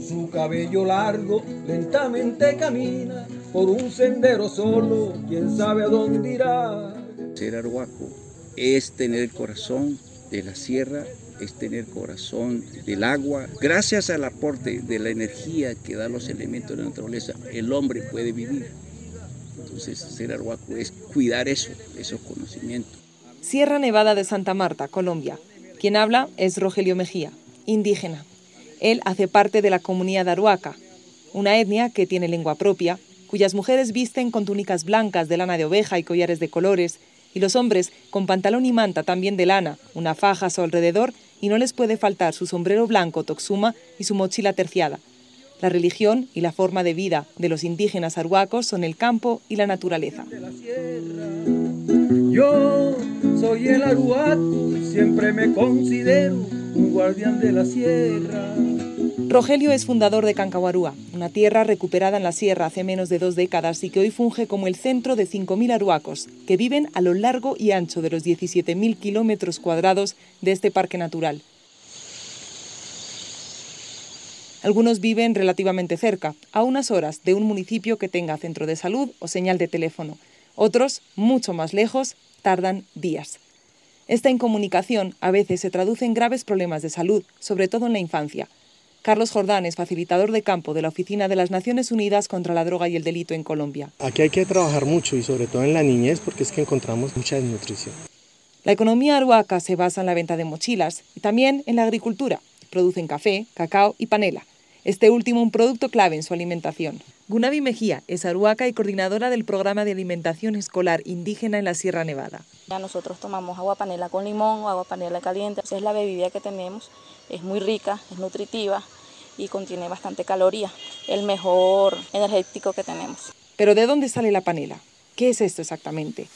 su cabello largo lentamente camina por un sendero solo, quién sabe a dónde irá. Ser arhuaco es tener el corazón de la sierra, es tener corazón del agua. Gracias al aporte de la energía que dan los elementos de la naturaleza, el hombre puede vivir. Entonces, ser arhuaco es cuidar eso, esos conocimientos. Sierra Nevada de Santa Marta, Colombia. Quien habla es Rogelio Mejía, indígena. Él hace parte de la comunidad aruaca, una etnia que tiene lengua propia, cuyas mujeres visten con túnicas blancas de lana de oveja y collares de colores, y los hombres con pantalón y manta también de lana, una faja a su alrededor y no les puede faltar su sombrero blanco toxuma y su mochila terciada. La religión y la forma de vida de los indígenas arhuacos son el campo y la naturaleza. Yo soy el arhuaco, siempre me considero un guardián de la sierra. Rogelio es fundador de Cancahuarúa, una tierra recuperada en la sierra hace menos de dos décadas y que hoy funge como el centro de 5.000 aruacos, que viven a lo largo y ancho de los 17.000 kilómetros cuadrados de este parque natural. Algunos viven relativamente cerca, a unas horas de un municipio que tenga centro de salud o señal de teléfono. Otros, mucho más lejos, tardan días. Esta incomunicación a veces se traduce en graves problemas de salud, sobre todo en la infancia. Carlos Jordán es facilitador de campo de la Oficina de las Naciones Unidas contra la Droga y el Delito en Colombia. Aquí hay que trabajar mucho y sobre todo en la niñez porque es que encontramos mucha desnutrición. La economía aruaca se basa en la venta de mochilas y también en la agricultura. Producen café, cacao y panela. Este último un producto clave en su alimentación. Gunavi Mejía es aruaca y coordinadora del programa de alimentación escolar indígena en la Sierra Nevada. Ya nosotros tomamos agua panela con limón o agua panela caliente. Esa es la bebida que tenemos. Es muy rica, es nutritiva y contiene bastante caloría. El mejor energético que tenemos. Pero ¿de dónde sale la panela? ¿Qué es esto exactamente?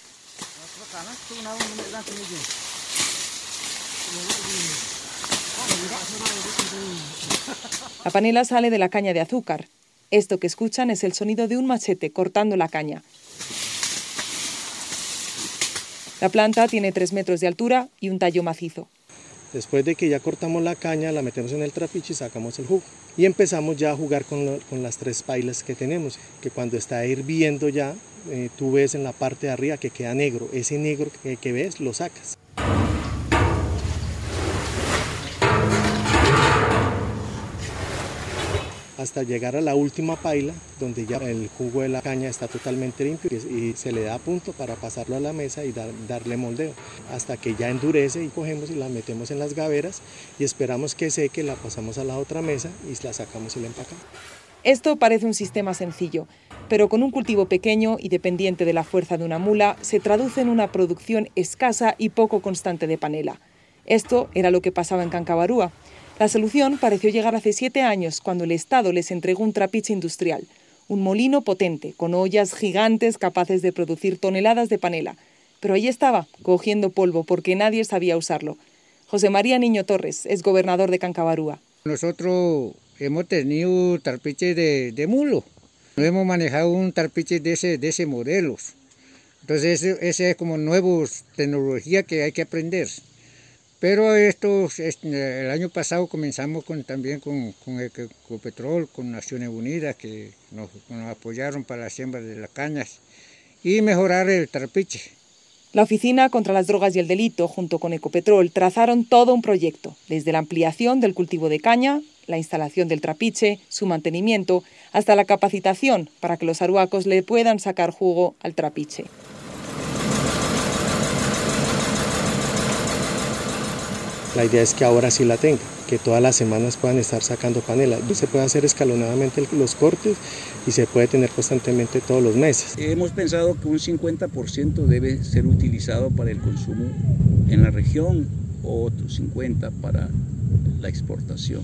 La panela sale de la caña de azúcar. Esto que escuchan es el sonido de un machete cortando la caña. La planta tiene 3 metros de altura y un tallo macizo. Después de que ya cortamos la caña, la metemos en el trapiche y sacamos el jugo. Y empezamos ya a jugar con, con las tres pailas que tenemos, que cuando está hirviendo ya, eh, tú ves en la parte de arriba que queda negro. Ese negro que ves lo sacas. Hasta llegar a la última paila, donde ya el jugo de la caña está totalmente limpio y, se le da punto para pasarlo a la mesa y dar- darle moldeo, hasta que ya endurece y cogemos y la metemos en las gaveras y esperamos que seque, la pasamos a la otra mesa y la sacamos y la empacamos. Esto parece un sistema sencillo, pero con un cultivo pequeño y dependiente de la fuerza de una mula, se traduce en una producción escasa y poco constante de panela. Esto era lo que pasaba en Cancabarúa. La solución pareció llegar hace siete años cuando el Estado les entregó un trapiche industrial, un molino potente, con ollas gigantes capaces de producir toneladas de panela. Pero ahí estaba, cogiendo polvo, porque nadie sabía usarlo. José María Niño Torres es gobernador de Cancabarúa. Nosotros hemos tenido tarpiche de, de mulo, no hemos manejado un tarpiche de ese, de ese modelo. Entonces ese es como nueva tecnología que hay que aprender. Pero esto, es- el año pasado comenzamos también con, con Ecopetrol, con Naciones Unidas, que nos, apoyaron para la siembra de las cañas y mejorar el tarpiche. La Oficina contra las Drogas y el Delito, junto con Ecopetrol, trazaron todo un proyecto, desde la ampliación del cultivo de caña, la instalación del trapiche, su mantenimiento, hasta la capacitación para que los aruacos le puedan sacar jugo al trapiche. La idea es que ahora sí la tenga, que todas las semanas puedan estar sacando panela. Se puede hacer escalonadamente los cortes y se puede tener constantemente todos los meses. Hemos pensado que un 50% debe ser utilizado para el consumo en la región, otro 50% para la exportación.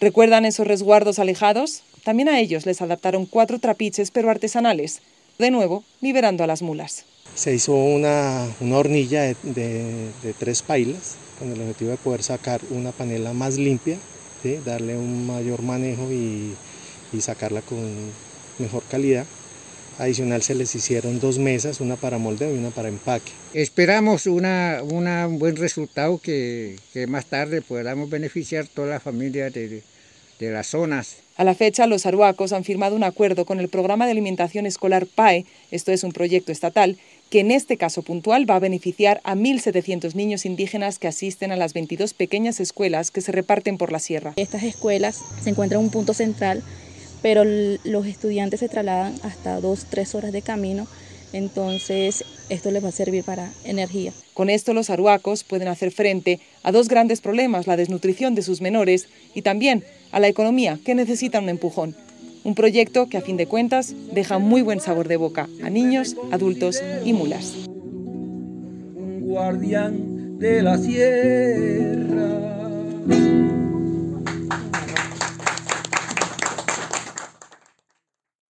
¿Recuerdan esos resguardos alejados? También a ellos les adaptaron cuatro trapiches pero artesanales, de nuevo liberando a las mulas. Se hizo una, una hornilla de, de- de tres pailas con el objetivo de poder sacar una panela más limpia, darle un mayor manejo y, y sacarla con mejor calidad. Adicional se les hicieron dos mesas, una para moldeo y una para empaque. Esperamos una, un buen resultado que, que más tarde podamos beneficiar toda la familia de, de las zonas. A la fecha, los aruacos han firmado un acuerdo con el programa de alimentación escolar PAE, esto es un proyecto estatal, que en este caso puntual va a beneficiar a 1.700 niños indígenas que asisten a las 22 pequeñas escuelas que se reparten por la sierra. Estas escuelas se encuentran en un punto central, pero los estudiantes se trasladan hasta dos, tres horas de camino entonces esto les va a servir para energía. Con esto los aruacos pueden hacer frente a dos grandes problemas, la desnutrición de sus menores y también a la economía, que necesita un empujón. Un proyecto que a fin de cuentas deja muy buen sabor de boca a niños, adultos y mulas. Un guardián de la sierra.